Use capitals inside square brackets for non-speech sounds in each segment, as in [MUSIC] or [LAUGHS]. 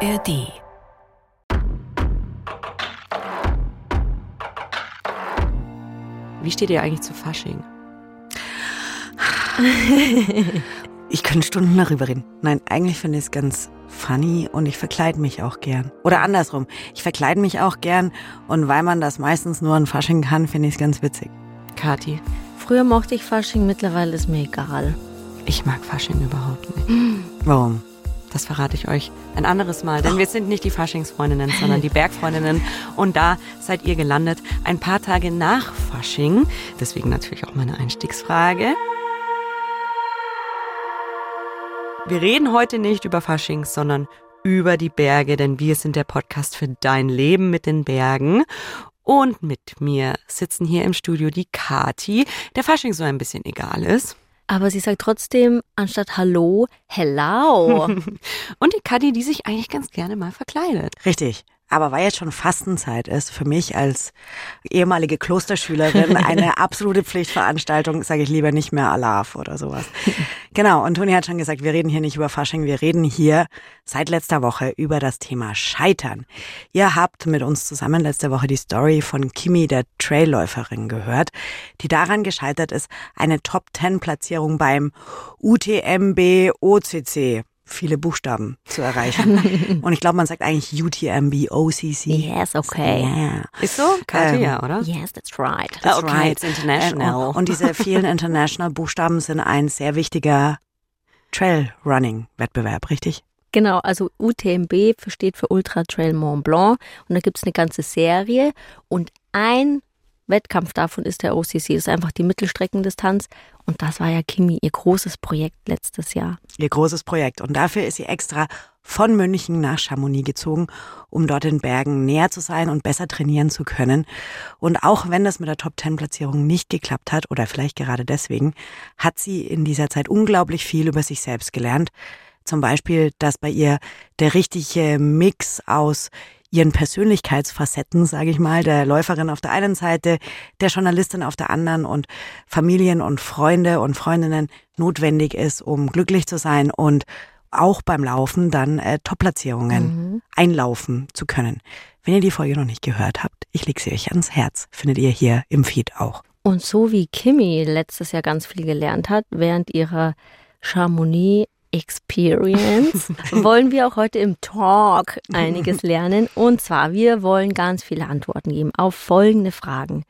ARD. Wie steht ihr eigentlich zu Fasching? [LAUGHS] Ich könnte Stunden darüber reden. Nein, eigentlich finde ich es ganz funny und ich verkleide mich auch gern. Oder andersrum, ich verkleide mich auch gern und weil man das meistens nur an Fasching kann, finde ich es ganz witzig. Kati, Früher mochte ich Fasching, mittlerweile ist mir egal. ich mag Fasching überhaupt nicht. Warum? Das verrate ich euch ein anderes Mal, denn wir sind nicht die Faschingsfreundinnen, sondern die Bergfreundinnen. Und da seid ihr gelandet, ein paar Tage nach Fasching. Deswegen natürlich auch meine Einstiegsfrage. Wir reden heute nicht über Fasching, sondern über die Berge, denn wir sind der Podcast für dein Leben mit den Bergen. Und mit mir sitzen hier im Studio die Kati, der Fasching so ein bisschen egal ist. Aber sie sagt trotzdem anstatt Hallo, Hello. [LAUGHS] Und die Kati, die sich eigentlich ganz gerne mal verkleidet. Richtig. Aber weil jetzt schon Fastenzeit ist, für mich als ehemalige Klosterschülerin [LAUGHS] eine absolute Pflichtveranstaltung, sage ich lieber nicht mehr Alarv oder sowas. Genau, und Toni hat schon gesagt, wir reden hier nicht über Fasching, wir reden hier seit letzter Woche über das Thema Scheitern. Ihr habt mit uns zusammen letzte Woche die Story von Kimi, der Trailläuferin, gehört, die daran gescheitert ist, eine Top-10-Platzierung beim UTMB OCC viele Buchstaben zu erreichen. [LAUGHS] Und ich glaube, man sagt eigentlich UTMB OCC. yes, okay. Yeah. Ist so? Kati, Ähm, ja, oder? Yes, that's right. Ah, okay, it's international. Und, und diese vielen [LAUGHS] international Buchstaben sind ein sehr wichtiger Trail-Running-Wettbewerb, richtig? Genau, also UTMB steht für Ultra Trail Mont Blanc und da gibt es eine ganze Serie und ein Wettkampf davon ist der OCC, das ist einfach die Mittelstreckendistanz und das war ja Kimi ihr großes Projekt letztes Jahr. Ihr großes Projekt. Und dafür ist sie extra von München nach Chamonix gezogen, um dort in Bergen näher zu sein und besser trainieren zu können. Und auch wenn das mit der Top-10-Platzierung nicht geklappt hat, oder vielleicht gerade deswegen, hat sie in dieser Zeit unglaublich viel über sich selbst gelernt. Zum Beispiel, dass bei ihr der richtige Mix aus ihren Persönlichkeitsfacetten, sage ich mal, der Läuferin auf der einen Seite, der Journalistin auf der anderen und Familien und Freunde und Freundinnen notwendig ist, um glücklich zu sein und auch beim Laufen dann äh, Top-Platzierungen einlaufen zu können. Wenn ihr die Folge noch nicht gehört habt, ich lege sie euch ans Herz. Findet ihr hier im Feed auch. Und so wie Kimi letztes Jahr ganz viel gelernt hat, während ihrer Chamonix Experience, [LAUGHS] wollen wir auch heute im Talk einiges lernen. Und zwar, wir wollen ganz viele Antworten geben auf folgende Fragen.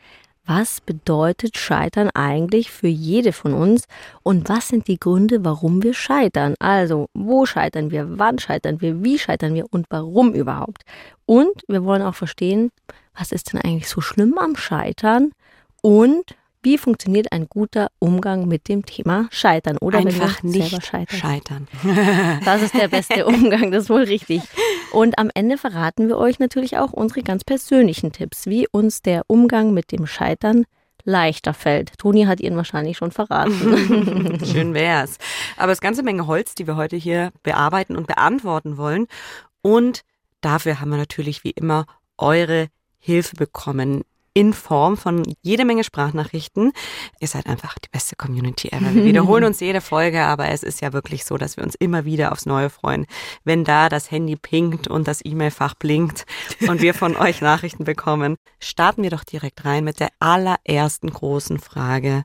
Was bedeutet Scheitern eigentlich für jede von uns? Und was sind die Gründe, warum wir scheitern? Also, wo scheitern wir? Wann scheitern wir? Wie scheitern wir? Und warum überhaupt? Und wir wollen auch verstehen, was ist denn eigentlich so schlimm am Scheitern? Und wie funktioniert ein guter Umgang mit dem Thema Scheitern? Oder Einfach nicht selber scheitern. scheitern. [LAUGHS] Das ist der beste Umgang, das ist wohl richtig. Und am Ende verraten wir euch natürlich auch unsere ganz persönlichen Tipps, wie uns der Umgang mit dem Scheitern leichter fällt. Toni hat ihn wahrscheinlich schon verraten. [LAUGHS] Schön wär's. Aber es ist ganze Menge Holz, die wir heute hier bearbeiten und beantworten wollen. Und dafür haben wir natürlich wie immer eure Hilfe bekommen in Form von jede Menge Sprachnachrichten. Ihr seid einfach die beste Community ever. Wir wiederholen [LAUGHS] uns jede Folge, aber es ist ja wirklich so, dass wir uns immer wieder aufs Neue freuen, wenn da das Handy pinkt und das E-Mail-Fach blinkt und wir von euch Nachrichten bekommen. Starten wir doch direkt rein mit der allerersten großen Frage.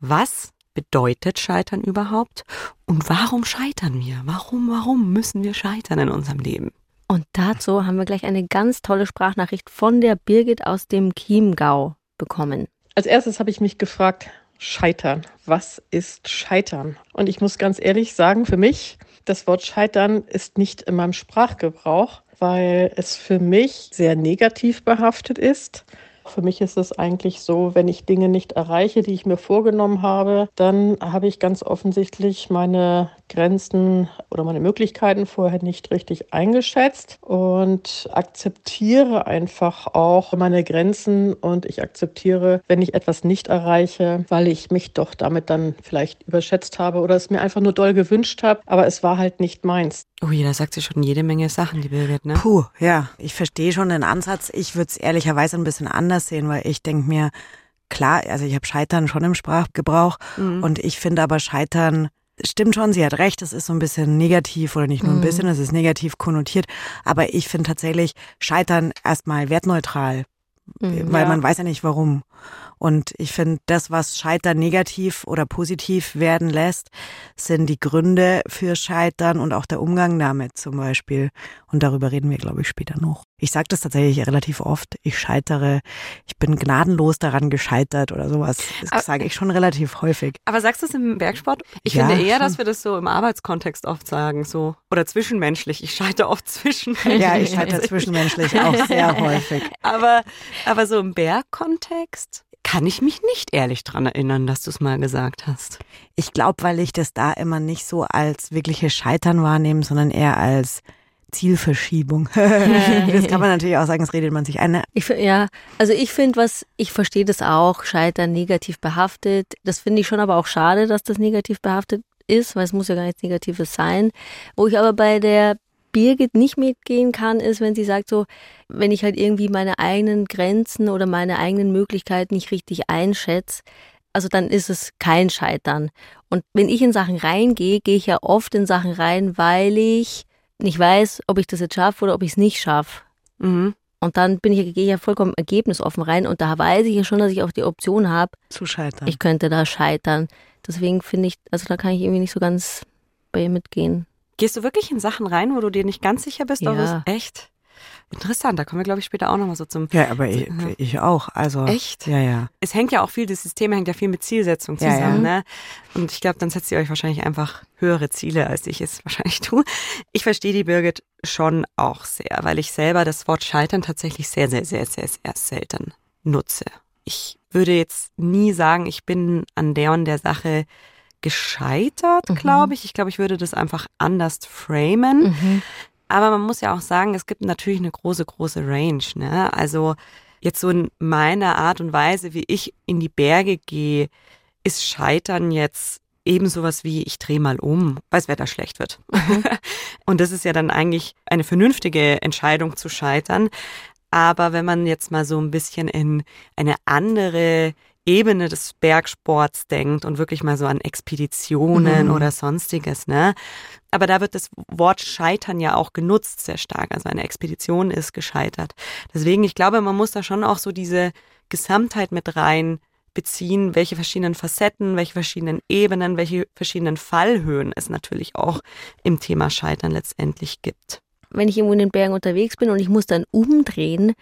Was bedeutet Scheitern überhaupt? Und warum scheitern wir? Warum, warum müssen wir scheitern in unserem Leben? Und dazu haben wir gleich eine ganz tolle Sprachnachricht von der Birgit aus dem Chiemgau bekommen. Als erstes habe ich mich gefragt, Scheitern. Was ist Scheitern? Und ich muss ganz ehrlich sagen, für mich, das Wort Scheitern ist nicht in meinem Sprachgebrauch, weil es für mich sehr negativ behaftet ist. Für mich ist es eigentlich so, wenn ich Dinge nicht erreiche, die ich mir vorgenommen habe, dann habe ich ganz offensichtlich meine Grenzen oder meine Möglichkeiten vorher nicht richtig eingeschätzt und akzeptiere einfach auch meine Grenzen und ich akzeptiere, wenn ich etwas nicht erreiche, weil ich mich doch damit dann vielleicht überschätzt habe oder es mir einfach nur doll gewünscht habe, aber es war halt nicht meins. Ui, da sagt sie schon jede Menge Sachen, die Birgit, ne? Puh, ja, ich verstehe schon den Ansatz. Ich würde es ehrlicherweise ein bisschen anders sehen, weil ich denke mir, klar, also ich habe Scheitern schon im Sprachgebrauch und ich finde aber Scheitern stimmt schon, sie hat recht, es ist so ein bisschen negativ oder nicht nur ein bisschen, es ist negativ konnotiert. Aber ich finde tatsächlich Scheitern erstmal wertneutral, weil Ja. man weiß ja nicht warum. Und ich finde, das, was Scheitern negativ oder positiv werden lässt, sind die Gründe für Scheitern und auch der Umgang damit zum Beispiel. Und darüber reden wir, glaube ich, später noch. Ich sage das tatsächlich relativ oft. Ich scheitere, ich bin gnadenlos daran gescheitert oder sowas. Das sage ich schon relativ häufig. Aber sagst du es im Bergsport? Ich Ja, finde eher, schon. dass wir das so im Arbeitskontext oft sagen, so. Oder zwischenmenschlich. Ich scheitere oft zwischenmenschlich. Ja, ich scheitere zwischenmenschlich auch [LAUGHS] sehr häufig. Aber, aber so im Bergkontext kann ich mich nicht ehrlich dran erinnern, dass du es mal gesagt hast. Ich glaube, weil ich das da immer nicht so als wirkliches Scheitern wahrnehme, sondern eher als Zielverschiebung. [LAUGHS] das kann man natürlich auch sagen, das redet man sich ein. Ne? Ich, ja, also ich finde, was, ich verstehe das auch, Scheitern negativ behaftet. Das finde ich schon aber auch schade, dass das negativ behaftet ist, weil es muss ja gar nichts Negatives sein. Wo ich aber bei der Birgit nicht mitgehen kann, ist, wenn sie sagt so, wenn ich halt irgendwie meine eigenen Grenzen oder meine eigenen Möglichkeiten nicht richtig einschätze, also dann ist es kein Scheitern. Und wenn ich in Sachen reingehe, gehe ich ja oft in Sachen rein, weil ich nicht weiß, ob ich das jetzt schaffe oder ob ich es nicht schaffe. Mhm. Und dann bin ich, gehe ich ja vollkommen ergebnisoffen rein und da weiß ich ja schon, dass ich auch die Option habe, Zu scheitern. ich könnte da scheitern. Deswegen finde ich, also da kann ich irgendwie nicht so ganz bei ihr mitgehen. Gehst du wirklich in Sachen rein, wo du dir nicht ganz sicher bist? Ja. es- Echt? Interessant, da kommen wir, glaube ich, später auch nochmal so zum. ja, aber ich, ich auch. Also Echt? Ja, ja. Es hängt ja auch viel, das System hängt ja viel mit Zielsetzung Ja, zusammen, ja. ne? Und ich glaube, dann setzt ihr euch wahrscheinlich einfach höhere Ziele, als ich es [LAUGHS] wahrscheinlich tue. Ich verstehe die Birgit schon auch sehr, weil ich selber das Wort Scheitern tatsächlich sehr, sehr, sehr, sehr, sehr selten nutze. Ich würde jetzt nie sagen, ich bin an der und der Sache gescheitert, Mhm. glaube ich. Ich glaube, ich würde das einfach anders framen. Mhm. Aber man muss ja auch sagen, es gibt natürlich eine große, große Range. Ne? Also jetzt so in meiner Art und Weise, wie ich in die Berge gehe, ist Scheitern jetzt eben sowas wie, ich drehe mal um, weil das Wetter schlecht wird. [LAUGHS] und das ist ja dann eigentlich eine vernünftige Entscheidung zu scheitern. Aber wenn man jetzt mal so ein bisschen in eine andere Ebene des Bergsports denkt und wirklich mal so an Expeditionen Mhm. oder sonstiges, ne? Aber da wird das Wort Scheitern ja auch genutzt sehr stark. Also eine Expedition ist gescheitert. Deswegen, ich glaube, man muss da schon auch so diese Gesamtheit mit rein beziehen, welche verschiedenen Facetten, welche verschiedenen Ebenen, welche verschiedenen Fallhöhen es natürlich auch im Thema Scheitern letztendlich gibt. Wenn ich irgendwo in den Bergen unterwegs bin und ich muss dann umdrehen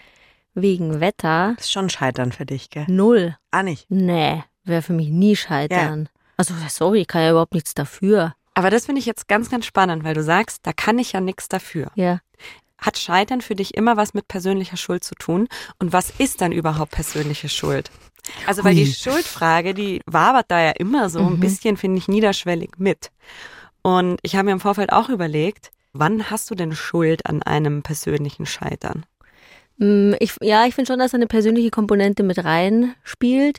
wegen Wetter, Das ist schon Scheitern für dich, gell? null. Ah, nicht. Nee, wäre für mich nie scheitern. Also sorry, ich kann ja überhaupt nichts dafür. Aber das finde ich jetzt ganz, ganz spannend, weil du sagst, da kann ich ja nichts dafür. Ja. Hat Scheitern für dich immer was mit persönlicher Schuld zu tun? Und was ist dann überhaupt persönliche Schuld? Also, weil Hui. die Schuldfrage, die wabert da ja immer so ein Mhm. bisschen, finde ich, niederschwellig mit. Und ich habe mir im Vorfeld auch überlegt, wann hast du denn Schuld an einem persönlichen Scheitern? Mm, Ich, ja, ich finde schon, dass eine persönliche Komponente mit reinspielt.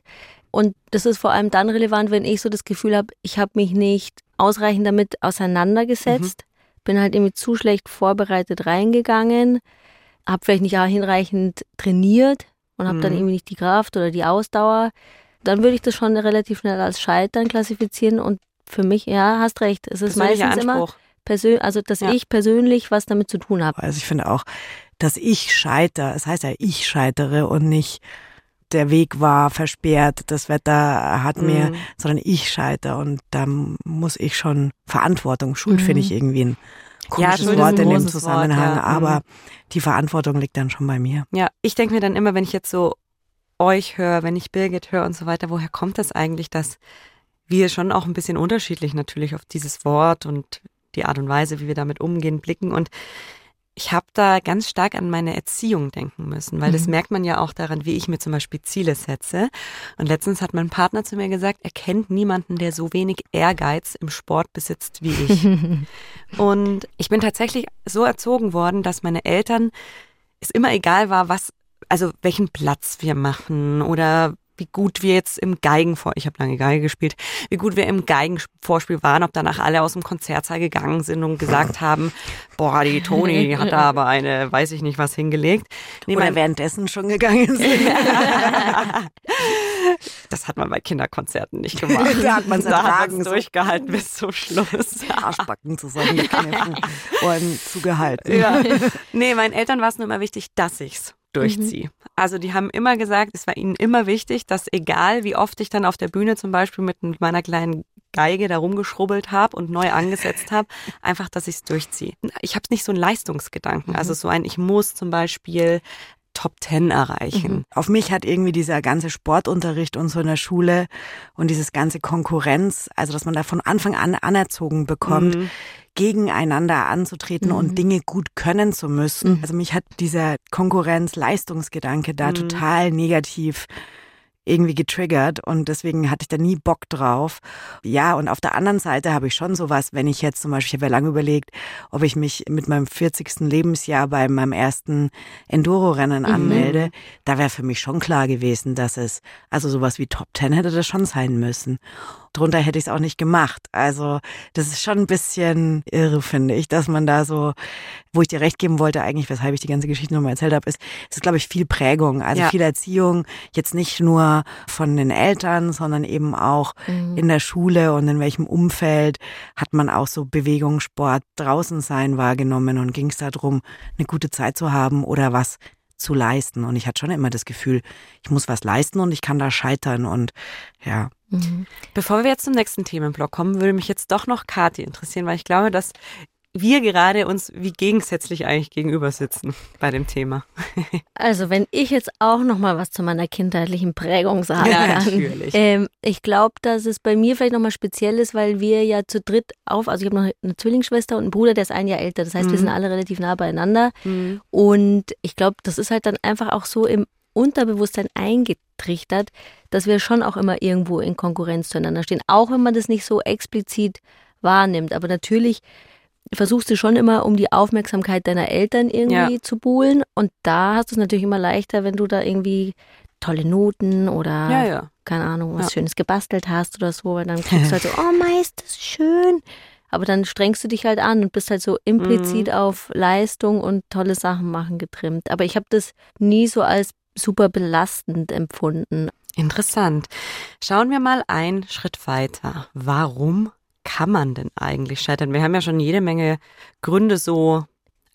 Und das ist vor allem dann relevant, wenn ich so das Gefühl habe, ich habe mich nicht ausreichend damit auseinandergesetzt, bin halt irgendwie zu schlecht vorbereitet reingegangen, habe vielleicht nicht auch hinreichend trainiert und habe dann Mhm. irgendwie nicht die Kraft oder die Ausdauer. Dann würde ich das schon relativ schnell als Scheitern klassifizieren und für mich, ja, hast recht. Es ist meistens immer Anspruch. persönlich, also dass Ja. ich persönlich was damit zu tun habe. Also ich finde auch, dass ich scheitere, es heißt ja, ich scheitere und nicht der Weg war versperrt, das Wetter hat mir, Mhm. sondern ich scheitere und da muss ich schon Verantwortung, Schuld Mhm. finde ich irgendwie ein komisches ist Wort in dem Zusammenhang, Wort, ja. aber Mhm. die Verantwortung liegt dann schon bei mir. Ja, ich denke mir dann immer, wenn ich jetzt so euch höre, wenn ich Birgit höre und so weiter, woher kommt das eigentlich, dass wir schon auch ein bisschen unterschiedlich natürlich auf dieses Wort und die Art und Weise, wie wir damit umgehen, blicken. Und ich habe da ganz stark an meine Erziehung denken müssen, weil das Mhm. merkt man ja auch daran, wie ich mir zum Beispiel Ziele setze. Und letztens hat mein Partner zu mir gesagt, er kennt niemanden, der so wenig Ehrgeiz im Sport besitzt wie ich. [LAUGHS] Und ich bin tatsächlich so erzogen worden, dass meine Eltern es immer egal war, was, also welchen Platz wir machen oder wie gut wir jetzt im Geigenvor, ich habe lange Geige gespielt, wie gut wir im Geigenvorspiel waren, ob danach alle aus dem Konzertsaal gegangen sind und gesagt [LAUGHS] haben, boah, die Toni hat da [LAUGHS] aber eine, weiß ich nicht was hingelegt. Nee, Oder währenddessen schon gegangen [LAUGHS] sind. das hat man bei Kinderkonzerten nicht gemacht. da hat man es da durchgehalten bis zum Schluss. Arschbacken zusammengekniffen und zugehalten. Ja. Nee, meinen Eltern war es nur immer wichtig, dass ich's durchziehe. Mhm. Also die haben immer gesagt, es war ihnen immer wichtig, dass egal wie oft ich dann auf der Bühne zum Beispiel mit meiner kleinen Geige da rumgeschrubbelt habe und neu angesetzt habe, [LAUGHS] einfach, dass ich es durchziehe. Ich habe nicht so einen Leistungsgedanken, also mhm. so ein, ich muss zum Beispiel Top Ten erreichen. Mhm. Auf mich hat irgendwie dieser ganze Sportunterricht und so in der Schule und dieses ganze Konkurrenz, also dass man da von Anfang an anerzogen bekommt, mhm. gegeneinander anzutreten mhm. und Dinge gut können zu müssen. Mhm. Also mich hat dieser Konkurrenz-Leistungsgedanke da mhm. total negativ irgendwie getriggert und deswegen hatte ich da nie Bock drauf. Ja, und auf der anderen Seite habe ich schon sowas, wenn ich jetzt zum Beispiel, ich habe ja lange überlegt, ob ich mich mit meinem 40. Lebensjahr bei meinem ersten Enduro-Rennen mhm. anmelde. Da wäre für mich schon klar gewesen, dass es, also sowas wie Top Ten hätte das schon sein müssen drunter hätte ich es auch nicht gemacht. Also das ist schon ein bisschen irre, finde ich, dass man da so, wo ich dir recht geben wollte, eigentlich, weshalb ich die ganze Geschichte nochmal erzählt habe, ist, es ist, glaube ich, viel Prägung, also ja. viel Erziehung, jetzt nicht nur von den Eltern, sondern eben auch mhm. in der Schule und in welchem Umfeld hat man auch so Bewegung, Sport, draußen sein wahrgenommen und ging es darum, eine gute Zeit zu haben oder was zu leisten. Und ich hatte schon immer das Gefühl, ich muss was leisten und ich kann da scheitern. Und ja, Mhm. Bevor wir jetzt zum nächsten Themenblock kommen, würde mich jetzt doch noch Kathi interessieren, weil ich glaube, dass wir gerade uns wie gegensätzlich eigentlich gegenüber sitzen bei dem Thema. [LAUGHS] Also wenn ich jetzt auch noch mal was zu meiner kindheitlichen Prägung [LAUGHS] sagen ja. Ähm, ich glaube, dass es bei mir vielleicht noch mal speziell ist, weil wir ja zu dritt auf, also ich habe noch eine Zwillingsschwester und einen Bruder, der ist ein Jahr älter. Das heißt, mhm. wir sind alle relativ nah beieinander. Mhm. Und ich glaube, das ist halt dann einfach auch so im Unterbewusstsein eingetrichtert, dass wir schon auch immer irgendwo in Konkurrenz zueinander stehen, auch wenn man das nicht so explizit wahrnimmt. Aber natürlich versuchst du schon immer um die Aufmerksamkeit deiner Eltern irgendwie ja. zu buhlen. Und da hast du es natürlich immer leichter, wenn du da irgendwie tolle Noten oder ja, ja. keine Ahnung, was Schönes gebastelt hast oder so, weil dann kriegst du halt so, [LAUGHS] oh Meister, ist schön. Aber dann strengst du dich halt an und bist halt so implizit mhm. auf Leistung und tolle Sachen machen getrimmt. Aber ich habe das nie so als super belastend empfunden. Interessant. Schauen wir mal einen Schritt weiter. Warum kann man denn eigentlich scheitern? Wir haben ja schon jede Menge Gründe so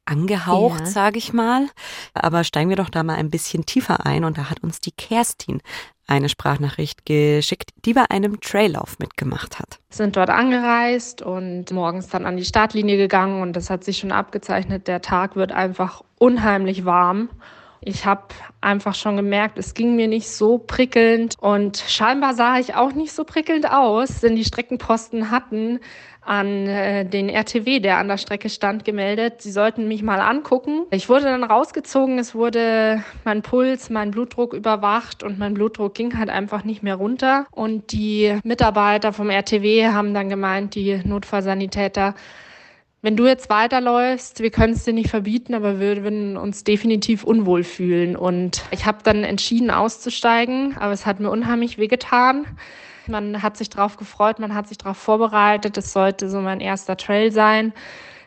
angehaucht, ja. sage ich mal. Aber steigen wir doch da mal ein bisschen tiefer ein. Und da hat uns die Kerstin eine Sprachnachricht geschickt, die bei einem Traillauf mitgemacht hat. Sind dort angereist und morgens dann an die Startlinie gegangen und das hat sich schon abgezeichnet. Der Tag wird einfach unheimlich warm ich habe einfach schon gemerkt, es ging mir nicht so prickelnd und scheinbar sah ich auch nicht so prickelnd aus, denn die Streckenposten hatten an äh, den RTW, der an der Strecke stand, gemeldet. Sie sollten mich mal angucken. Ich wurde dann rausgezogen, es wurde mein Puls, mein Blutdruck überwacht und mein Blutdruck ging halt einfach nicht mehr runter. Und die Mitarbeiter vom RTW haben dann gemeint, die Notfallsanitäter, wenn du jetzt weiterläufst, wir können es dir nicht verbieten, aber wir würden uns definitiv unwohl fühlen. Und ich habe dann entschieden auszusteigen, aber es hat mir unheimlich wehgetan. Man hat sich darauf gefreut, man hat sich darauf vorbereitet. Es sollte so mein erster Trail sein.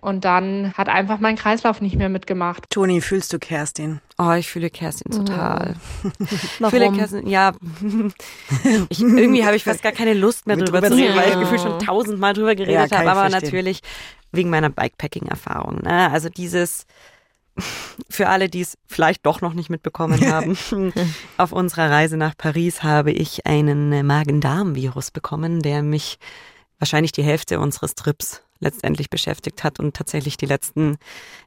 Und dann hat einfach mein Kreislauf nicht mehr mitgemacht. Toni, fühlst du Kerstin? Oh, ich fühle Kerstin total. [LAUGHS] Warum? Fühle Kerstin, ja. [LAUGHS] Ich, irgendwie habe ich fast gar keine Lust mehr drüber, drüber zu reden, weil ich gefühlt schon tausendmal drüber geredet ja, habe. Aber verstehen. natürlich wegen meiner Bikepacking-Erfahrung. Ne? Also dieses, für alle, die es vielleicht doch noch nicht mitbekommen [LAUGHS] haben, auf unserer Reise nach Paris habe ich einen Magen-Darm-Virus bekommen, der mich wahrscheinlich die Hälfte unseres Trips letztendlich beschäftigt hat und tatsächlich die letzten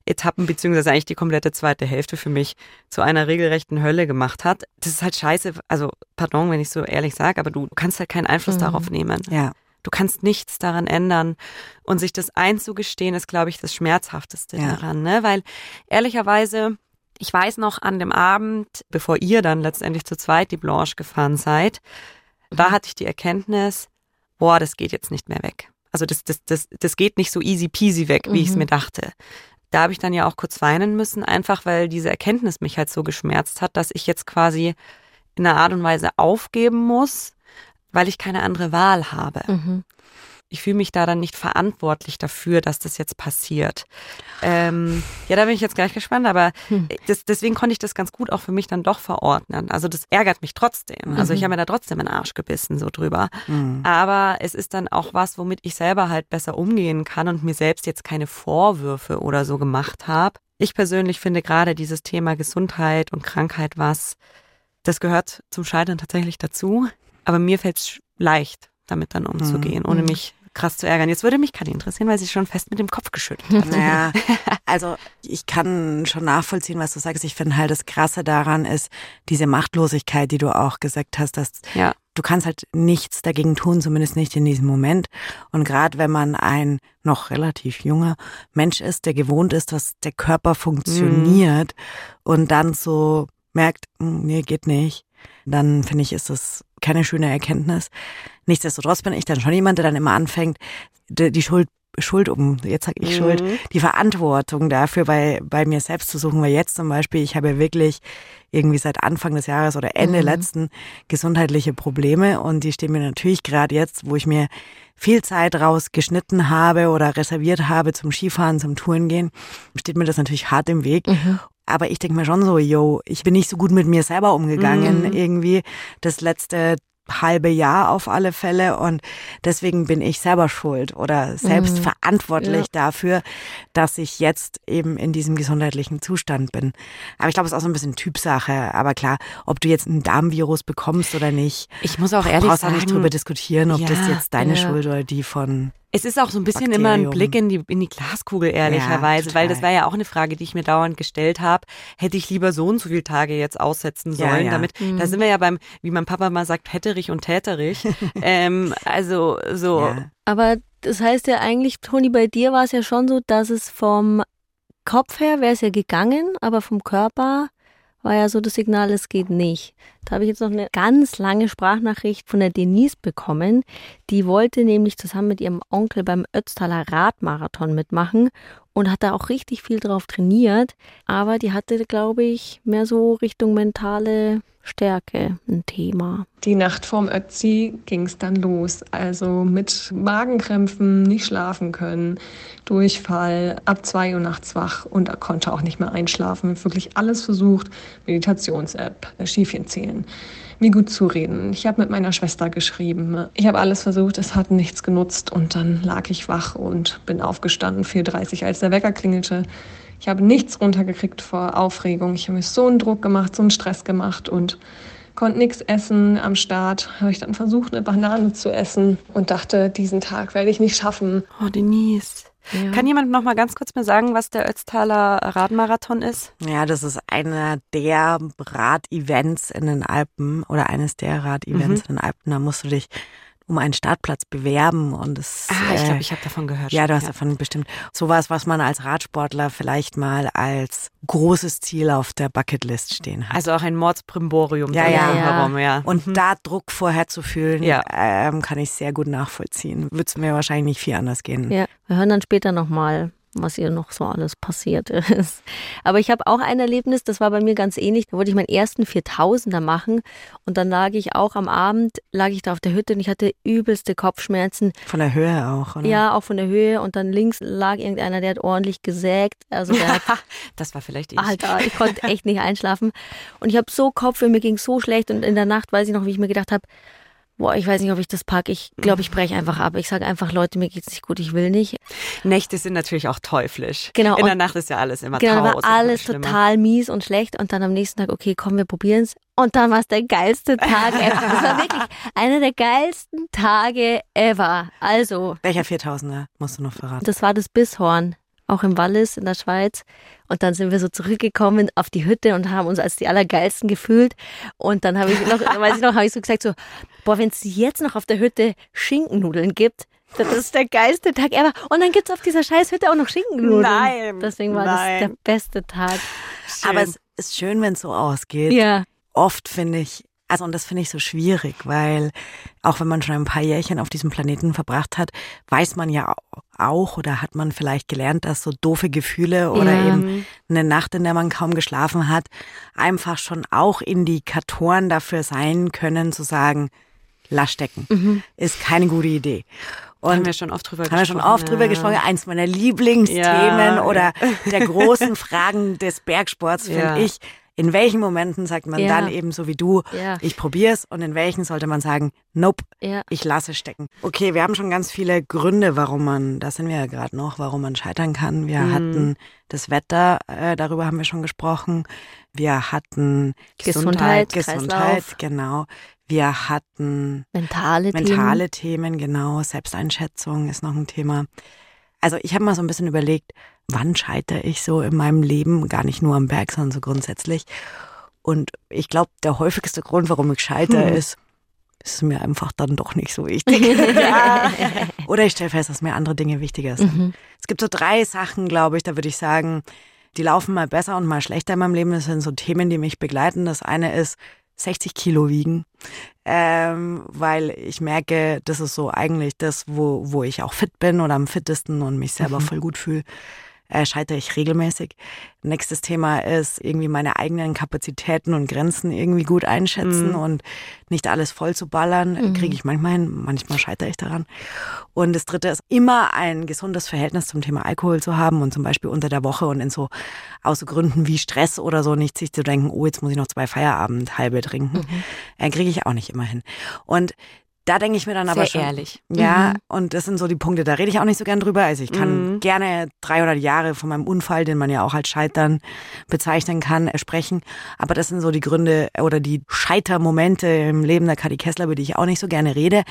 Etappen, beziehungsweise eigentlich die komplette zweite Hälfte für mich zu einer regelrechten Hölle gemacht hat. Das ist halt scheiße, also pardon, wenn ich so ehrlich sage, aber du kannst halt keinen Einfluss mhm. darauf nehmen. Ja. Du kannst nichts daran ändern. Und sich das einzugestehen, ist, glaube ich, das Schmerzhafteste ja. daran. Ne? Weil ehrlicherweise, ich weiß noch an dem Abend, bevor ihr dann letztendlich zu zweit die Blanche gefahren seid, mhm. da hatte ich die Erkenntnis, boah, das geht jetzt nicht mehr weg. Also das, das, das, das geht nicht so easy peasy weg, wie mhm. ich es mir dachte. Da habe ich dann ja auch kurz weinen müssen, einfach weil diese Erkenntnis mich halt so geschmerzt hat, dass ich jetzt quasi in einer Art und Weise aufgeben muss, weil ich keine andere Wahl habe. Mhm. Ich fühle mich da dann nicht verantwortlich dafür, dass das jetzt passiert. Ähm, ja, da bin ich jetzt gleich gespannt, aber Hm. das, deswegen konnte ich das ganz gut auch für mich dann doch verordnen. Also das ärgert mich trotzdem. Also ich Mhm. habe mir da trotzdem einen Arsch gebissen so drüber. Mhm. Aber es ist dann auch was, womit ich selber halt besser umgehen kann und mir selbst jetzt keine Vorwürfe oder so gemacht habe. Ich persönlich finde gerade dieses Thema Gesundheit und Krankheit was, das gehört zum Scheitern tatsächlich dazu. Aber mir fällt es leicht, damit dann umzugehen, ohne Mhm. mich krass zu ärgern. Jetzt würde mich Kadi interessieren, weil sie schon fest mit dem Kopf geschüttelt hat. Naja, [LAUGHS] also ich kann schon nachvollziehen, was du sagst. Ich finde halt das Krasse daran ist diese Machtlosigkeit, die du auch gesagt hast, dass Ja. du kannst halt nichts dagegen tun, zumindest nicht in diesem Moment. Und gerade wenn man ein noch relativ junger Mensch ist, der gewohnt ist, dass der Körper funktioniert und dann so merkt, "Hm, nee, geht nicht, dann finde ich, ist das keine schöne Erkenntnis. Nichtsdestotrotz bin ich dann schon jemand, der dann immer anfängt, die, die Schuld Schuld um, jetzt sag ich Schuld, Mhm. die Verantwortung dafür bei, bei mir selbst zu suchen, weil jetzt zum Beispiel, ich habe wirklich irgendwie seit Anfang des Jahres oder Ende Mhm. letzten gesundheitliche Probleme und die stehen mir natürlich gerade jetzt, wo ich mir viel Zeit rausgeschnitten habe oder reserviert habe zum Skifahren, zum Touren gehen, steht mir das natürlich hart im Weg. Mhm. Aber ich denke mir schon so, yo, ich bin nicht so gut mit mir selber umgegangen Mhm. irgendwie das letzte halbe Jahr auf alle Fälle und deswegen bin ich selber schuld oder selbst Mhm. verantwortlich Ja. dafür, dass ich jetzt eben in diesem gesundheitlichen Zustand bin. Aber ich glaube, es ist auch so ein bisschen Typsache. Aber klar, ob du jetzt ein Darmvirus bekommst oder nicht, Ich muss auch ehrlich brauchst auch sagen, nicht drüber diskutieren, ob das ja, jetzt deine ja. Schuld oder die von Es ist auch so ein bisschen immer ein Bakterium. Blick in die, in die Glaskugel, ehrlicherweise, Ja, weil das war ja auch eine Frage, die ich mir dauernd gestellt habe. Hätte ich lieber so und so viele Tage jetzt aussetzen Ja, sollen, ja. damit, Mhm. da sind wir ja beim, wie mein Papa mal sagt, hätterich und täterich. [LAUGHS] ähm, also, so, ja. Aber das heißt ja eigentlich, Toni, bei dir war es ja schon so, dass es vom Kopf her wäre es ja gegangen, aber vom Körper war ja so das Signal, es geht nicht. Da habe ich jetzt noch eine ganz lange Sprachnachricht von der Denise bekommen. Die wollte nämlich zusammen mit ihrem Onkel beim Ötztaler Radmarathon mitmachen und hat da auch richtig viel drauf trainiert. Aber die hatte, glaube ich, mehr so Richtung mentale Stärke ein Thema. Die Nacht vorm Ötzi ging es dann los. Also mit Magenkrämpfen, nicht schlafen können, Durchfall, ab zwei Uhr nachts wach und er konnte auch nicht mehr einschlafen. Wirklich alles versucht, Meditations-App, Schiefchen zählen, mir gut zu reden. Ich habe mit meiner Schwester geschrieben. Ich habe alles versucht, es hat nichts genutzt und dann lag ich wach und bin aufgestanden, 4.30 Uhr, als der Wecker klingelte. Ich habe nichts runtergekriegt vor Aufregung. Ich habe mir so einen Druck gemacht, so einen Stress gemacht und konnte nichts essen. Am Start habe ich dann versucht, eine Banane zu essen und dachte, diesen Tag werde ich nicht schaffen. oh, Denise. Ja. Kann jemand noch mal ganz kurz mir sagen, was der Ötztaler Radmarathon ist? Ja, das ist einer der Rad-Events in den Alpen oder eines der Rad-Events Mhm. in den Alpen. Da musst du dich um einen Startplatz bewerben und das. Ah, ich äh, glaube, ich habe davon gehört. ja, du hast davon bestimmt sowas, was man als Radsportler vielleicht mal als großes Ziel auf der Bucketlist stehen hat. Also auch ein Mordsprimborium Ja, ja. herum, ja. und Mhm. da Druck vorher zu fühlen, Ja. ähm, kann ich sehr gut nachvollziehen. Würde es mir wahrscheinlich nicht viel anders gehen. Ja, wir hören dann später nochmal, was ihr noch so alles passiert [LAUGHS] ist. Aber ich habe auch ein Erlebnis, das war bei mir ganz ähnlich. Da wollte ich meinen ersten 4000er machen und dann lag ich auch am Abend, lag ich da auf der Hütte und ich hatte übelste Kopfschmerzen. Von der Höhe auch, oder? Ja, auch von der Höhe und dann links lag irgendeiner, der hat ordentlich gesägt. Also der hat [LAUGHS] das war vielleicht ich. Alter, ich [LAUGHS] konnte echt nicht einschlafen. Und ich habe so Kopfweh, mir ging so schlecht. Und in der Nacht weiß ich noch, wie ich mir gedacht habe, boah, ich weiß nicht, ob ich das packe. Ich glaube, ich breche einfach ab. Ich sage einfach, Leute, mir geht's nicht gut, ich will nicht. Nächte sind natürlich auch teuflisch. Genau, In der Nacht ist ja alles immer Genau, da war alles total mies und schlecht. Und dann am nächsten Tag, okay, komm, wir probieren's. Und dann war es der geilste Tag ever. Das war [LAUGHS] wirklich einer der geilsten Tage ever. Also, Welcher 4000er musst du noch verraten? das war das Bisshorn, auch im Wallis in der Schweiz. Und dann sind wir so zurückgekommen auf die Hütte und haben uns als die Allergeilsten gefühlt. Und dann habe ich noch, [LAUGHS] weiß ich noch, habe ich so gesagt so, boah, wenn es jetzt noch auf der Hütte Schinkennudeln gibt, das ist der geilste Tag ever. Und dann gibt's auf dieser scheiß Hütte auch noch Schinkennudeln. Nein, Deswegen war nein. das der beste Tag. Schön. Aber es ist schön, wenn es so ausgeht. Ja. Oft finde ich, also und das finde ich so schwierig, weil auch wenn man schon ein paar Jährchen auf diesem Planeten verbracht hat, weiß man ja au- auch oder hat man vielleicht gelernt, dass so doofe Gefühle oder Ja. eben eine Nacht, in der man kaum geschlafen hat, einfach schon auch Indikatoren dafür sein können, zu sagen, lass stecken. Ist keine gute Idee. Und haben wir schon oft drüber haben wir gesprochen. schon oft drüber ja. gesprochen. Eins meiner Lieblingsthemen Ja. oder der großen [LAUGHS] Fragen des Bergsports, finde ich. In welchen Momenten sagt man Ja. dann eben so wie du, Ja. ich probier's und in welchen sollte man sagen, nope, Ja. ich lasse stecken. Okay, wir haben schon ganz viele Gründe, warum man, da sind wir ja gerade noch, warum man scheitern kann. Wir Mhm. hatten das Wetter, äh, darüber haben wir schon gesprochen. Wir hatten Gesundheit, Gesundheit, Kreislauf. genau. Wir hatten Mentale, mentale Themen, genau. Selbsteinschätzung ist noch ein Thema. Also ich habe mal so ein bisschen überlegt, wann scheitere ich so in meinem Leben, gar nicht nur am Berg, sondern so grundsätzlich. Und ich glaube, der häufigste Grund, warum ich scheitere, Hm. ist, ist mir einfach dann doch nicht so wichtig. [LAUGHS] ja. Oder ich stelle fest, dass mir andere Dinge wichtiger sind. Mhm. Es gibt so drei Sachen, glaube ich, da würde ich sagen, die laufen mal besser und mal schlechter in meinem Leben. Das sind so Themen, die mich begleiten. Das eine ist 60 Kilo wiegen, ähm, weil ich merke, das ist so eigentlich das, wo, wo ich auch fit bin oder am fittesten und mich selber voll gut fühle. Äh, scheitere ich regelmäßig. Nächstes Thema ist irgendwie meine eigenen Kapazitäten und Grenzen irgendwie gut einschätzen Mhm. und nicht alles voll zu ballern. Mhm. Kriege ich manchmal hin, manchmal scheitere ich daran. Und das dritte ist immer ein gesundes Verhältnis zum Thema Alkohol zu haben und zum Beispiel unter der Woche und in so aus so Gründen wie Stress oder so nicht sich zu denken, oh, jetzt muss ich noch zwei Feierabend halbe trinken. Äh, Kriege ich auch nicht immer hin. Und da denke ich mir dann aber Sehr schon, ehrlich. ja, Mhm. und das sind so die Punkte, da rede ich auch nicht so gern drüber. Also ich kann Mhm. gerne 300 Jahre von meinem Unfall, den man ja auch als Scheitern bezeichnen kann, äh, sprechen. Aber das sind so die Gründe oder die Scheitermomente im Leben der Kadi Kessler, über die ich auch nicht so gerne rede.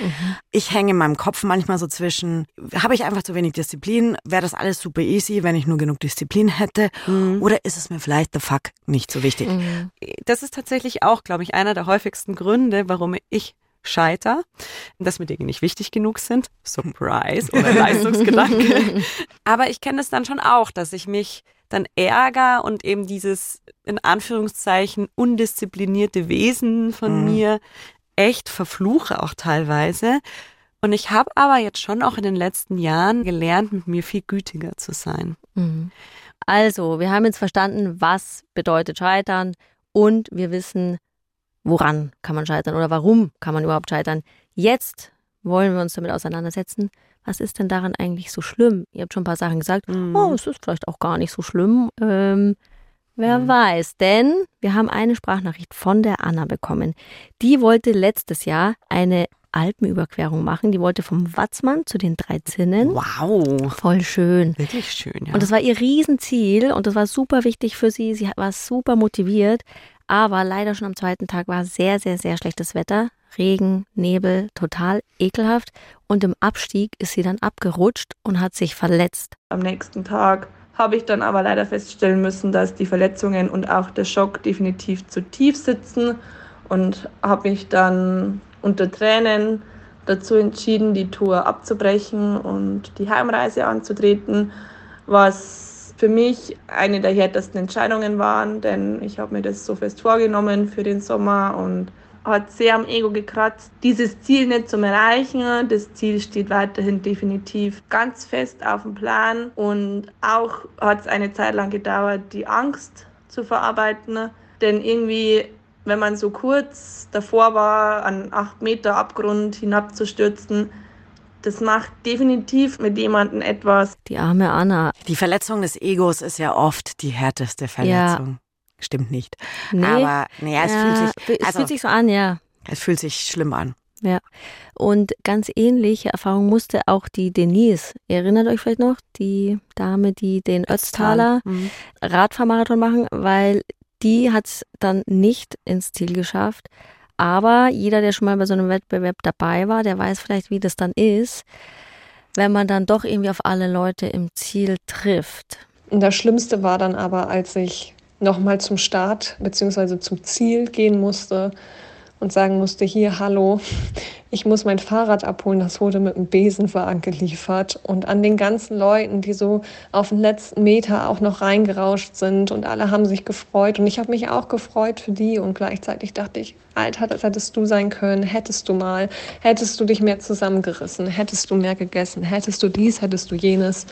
Ich hänge in meinem Kopf manchmal so zwischen, habe ich einfach zu wenig Disziplin? Wäre das alles super easy, wenn ich nur genug Disziplin hätte? Mhm. Oder ist es mir vielleicht the fuck nicht so wichtig? Mhm. das ist tatsächlich auch, glaube ich, einer der häufigsten Gründe, warum ich scheiter, dass mir Dinge nicht wichtig genug sind. Surprise oder [LAUGHS] Leistungsgedanke. Aber ich kenne es dann schon auch, dass ich mich dann ärgere und eben dieses in Anführungszeichen undisziplinierte Wesen von Mhm. mir echt verfluche auch teilweise. Und ich habe aber jetzt schon auch in den letzten Jahren gelernt, mit mir viel gütiger zu sein. Mhm. Also, wir haben jetzt verstanden, was bedeutet Scheitern und wir wissen, woran kann man scheitern oder warum kann man überhaupt scheitern. Jetzt wollen wir uns damit auseinandersetzen. Was ist denn daran eigentlich so schlimm? Ihr habt schon ein paar Sachen gesagt. Mhm. Oh, es ist vielleicht auch gar nicht so schlimm. Ähm, wer Mhm. weiß. Denn wir haben eine Sprachnachricht von der Anna bekommen. Die wollte letztes Jahr eine Alpenüberquerung machen. Die wollte vom Watzmann zu den drei Zinnen. Wow. Voll schön. Wirklich schön, ja. Und das war ihr Riesenziel und das war super wichtig für sie. Sie war super motiviert. Aber leider schon am zweiten Tag war sehr, sehr, sehr schlechtes Wetter. Regen, Nebel, total ekelhaft. Und im Abstieg ist sie dann abgerutscht und hat sich verletzt. Am nächsten Tag habe ich dann aber leider feststellen müssen, dass die Verletzungen und auch der Schock definitiv zu tief sitzen und habe mich dann unter Tränen dazu entschieden, die Tour abzubrechen und die Heimreise anzutreten, was für mich eine der härtesten Entscheidungen waren, denn ich habe mir das so fest vorgenommen für den Sommer und hat sehr am Ego gekratzt, dieses Ziel nicht zu erreichen. Das Ziel steht weiterhin definitiv ganz fest auf dem Plan und auch hat es eine Zeit lang gedauert, die Angst zu verarbeiten, denn irgendwie, wenn man so kurz davor war, an acht Meter Abgrund hinabzustürzen, das macht definitiv mit jemandem etwas. Die arme Anna. Die Verletzung des Egos ist ja oft die härteste Verletzung. Stimmt nicht. Nee, Aber nee, es, ja, fühlt sich, es also, fühlt sich so an, ja. es fühlt sich schlimm an. Und ganz ähnliche Erfahrung musste auch die Denise. Ihr erinnert euch vielleicht noch, die Dame, die den Ötztaler Mhm. Radfahrmarathon machen, weil die hat es dann nicht ins Ziel geschafft. Aber jeder, der schon mal bei so einem Wettbewerb dabei war, der weiß vielleicht, wie das dann ist, wenn man dann doch irgendwie auf alle Leute im Ziel trifft. Und das Schlimmste war dann aber, als ich nochmal zum Start bzw. zum Ziel gehen musste und sagen musste, hier, hallo, ich muss mein Fahrrad abholen, das wurde mit einem Besenwagen geliefert. Und an den ganzen Leuten, die so auf den letzten Meter auch noch reingerauscht sind und alle haben sich gefreut. Und ich habe mich auch gefreut für die und gleichzeitig dachte ich, Alter, das hättest du sein können, hättest du mal, hättest du dich mehr zusammengerissen, hättest du mehr gegessen, hättest du dies, hättest du jenes.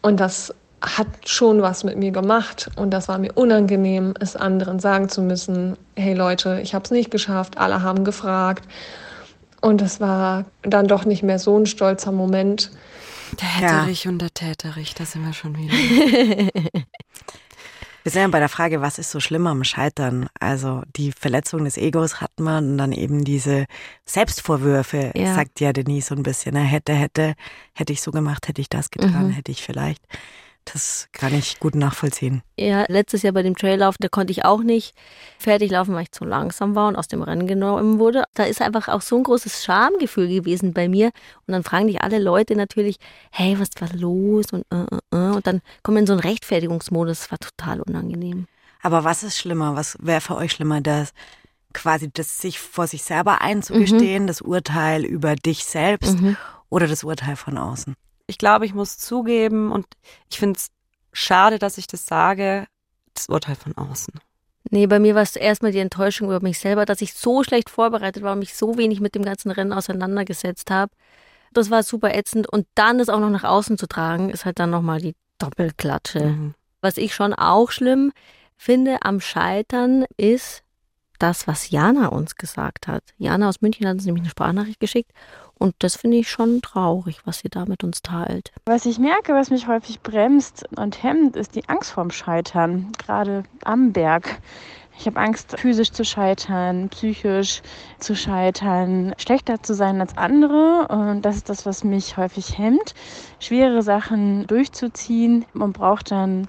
Und das hat schon was mit mir gemacht und das war mir unangenehm, es anderen sagen zu müssen, hey Leute, ich habe es nicht geschafft, alle haben gefragt und es war dann doch nicht mehr so ein stolzer Moment. Der Hätterich ja. und der Täterich, da sind wir schon wieder. [LAUGHS] Wir sind ja bei der Frage, was ist so schlimm am Scheitern? Also die Verletzung des Egos hat man und dann eben diese Selbstvorwürfe, ja. sagt ja Denise so ein bisschen. Ne? Hätte, hätte, hätte ich so gemacht, hätte ich das getan, mhm. hätte ich vielleicht. Das kann ich gut nachvollziehen. Ja, letztes Jahr bei dem Traillauf, da konnte ich auch nicht fertig laufen, weil ich zu langsam war und aus dem Rennen genommen wurde. Da ist einfach auch so ein großes Schamgefühl gewesen bei mir. Und dann fragen dich alle Leute natürlich, hey, was war los? Und, äh, äh, äh. und dann kommen in so einen Rechtfertigungsmodus. Das war total unangenehm. Aber was ist schlimmer? Was wäre für euch schlimmer? Das quasi das sich vor sich selber einzugestehen, mhm. das Urteil über dich selbst mhm. oder das Urteil von außen? Ich glaube, ich muss zugeben und ich finde es schade, dass ich das sage, das Urteil von außen. Nee, bei mir war es erstmal die Enttäuschung über mich selber, dass ich so schlecht vorbereitet war und mich so wenig mit dem ganzen Rennen auseinandergesetzt habe. Das war super ätzend. Und dann das auch noch nach außen zu tragen, ist halt dann nochmal die Doppelklatsche. Mhm. Was ich schon auch schlimm finde am Scheitern ist das, was Jana uns gesagt hat. Jana aus München hat uns nämlich eine Sprachnachricht geschickt und das finde ich schon traurig, was sie da mit uns teilt. Was ich merke, was mich häufig bremst und hemmt, ist die Angst vorm Scheitern, gerade am Berg. Ich habe Angst, physisch zu scheitern, psychisch zu scheitern, schlechter zu sein als andere. Und das ist das, was mich häufig hemmt. Schwere Sachen durchzuziehen. Man braucht dann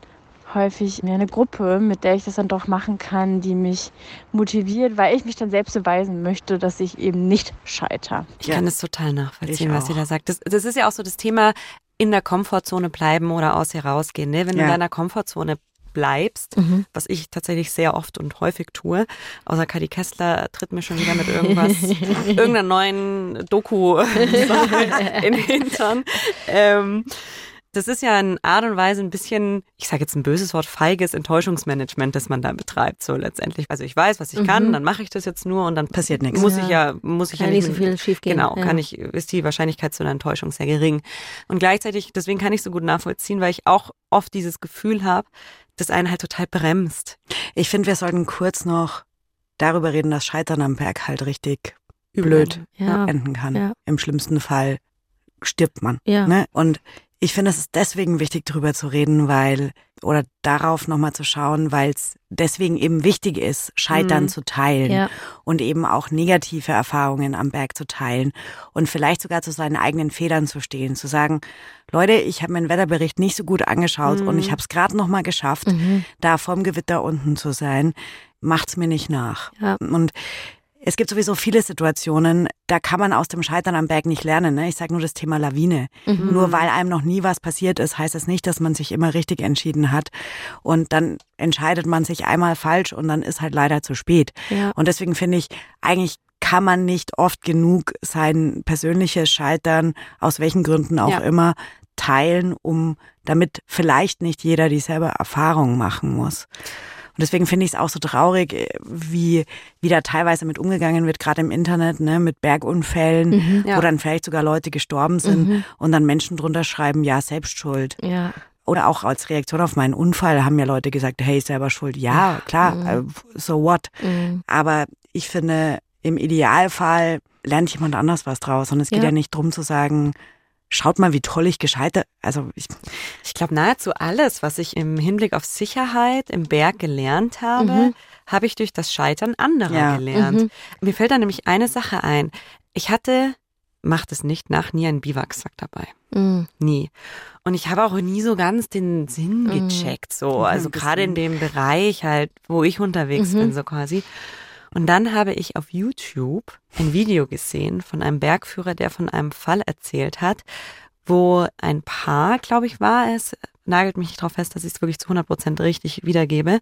häufig mehr eine Gruppe, mit der ich das dann doch machen kann, die mich motiviert, weil ich mich dann selbst beweisen möchte, dass ich eben nicht scheitere. Ich ja. kann das total nachvollziehen, was sie da sagt. Das, das ist ja auch so das Thema in der Komfortzone bleiben oder aus ihr rausgehen. Ne? Wenn ja. du in deiner Komfortzone bleibst, mhm. was ich tatsächlich sehr oft und häufig tue. Außer Kadi Kessler tritt mir schon wieder mit irgendwas, [LAUGHS] irgendeiner neuen Doku [LAUGHS] [LAUGHS] in den Hintern. Ähm, das ist ja in Art und Weise ein bisschen, ich sage jetzt ein böses Wort, feiges Enttäuschungsmanagement, das man da betreibt, so letztendlich. Also ich weiß, was ich mhm. kann, dann mache ich das jetzt nur und dann passiert nichts. Muss ja. ich ja, muss ich kann ja nicht so viel schief gehen. Genau, ja. kann ich, ist die Wahrscheinlichkeit zu einer Enttäuschung sehr gering. Und gleichzeitig, deswegen kann ich so gut nachvollziehen, weil ich auch oft dieses Gefühl habe, das einen halt total bremst. Ich finde, wir sollten kurz noch darüber reden, dass Scheitern am Berg halt richtig blöd ja. enden kann. Im schlimmsten Fall stirbt man. Ja. Ne? Und ich finde, es ist deswegen wichtig, darüber zu reden, weil, oder darauf nochmal zu schauen, weil es deswegen eben wichtig ist, Scheitern mhm. zu teilen ja. und eben auch negative Erfahrungen am Berg zu teilen und vielleicht sogar zu seinen eigenen Federn zu stehen, zu sagen, Leute, ich habe meinen Wetterbericht nicht so gut angeschaut mhm. und ich habe es gerade nochmal geschafft, mhm. da vorm Gewitter unten zu sein. Macht's mir nicht nach. Ja. Und es gibt sowieso viele Situationen, da kann man aus dem Scheitern am Berg nicht lernen. Ne? Ich sage nur das Thema Lawine. Mhm. Nur weil einem noch nie was passiert ist, heißt das nicht, dass man sich immer richtig entschieden hat. Und dann entscheidet man sich einmal falsch und dann ist halt leider zu spät. Ja. Und deswegen finde ich, eigentlich kann man nicht oft genug sein persönliches Scheitern, aus welchen Gründen auch ja. immer, teilen, um damit vielleicht nicht jeder dieselbe Erfahrung machen muss. Und deswegen finde ich es auch so traurig, äh, wie, wie da teilweise mit umgegangen wird, gerade im Internet, ne, mit Bergunfällen, mhm, ja. wo dann vielleicht sogar Leute gestorben sind mhm. und dann Menschen drunter schreiben, ja, Selbstschuld. Ja. Oder auch als Reaktion auf meinen Unfall haben ja Leute gesagt, hey, selber schuld. Ja, klar, mhm. Äh, so what. Mhm. Aber ich finde, im Idealfall lernt jemand anders was draus. Und es geht ja, ja nicht drum zu sagen, schaut mal, wie toll ich gescheitert. Also ich, ich glaube, nahezu alles, was ich im Hinblick auf Sicherheit im Berg gelernt habe, mhm. habe ich durch das Scheitern anderer ja. gelernt. Mhm. Mir fällt da nämlich eine Sache ein. Ich hatte, macht es nicht nach, nie einen Biwaksack dabei. Mhm. Nie. Und ich habe auch nie so ganz den Sinn mhm. gecheckt, so. Also gerade in dem Bereich halt, wo ich unterwegs mhm. bin, so quasi. Und dann habe ich auf YouTube ein Video gesehen von einem Bergführer, der von einem Fall erzählt hat, wo ein Paar, glaube ich, war es, nagelt mich nicht darauf fest, dass ich es wirklich zu 100 Prozent richtig wiedergebe,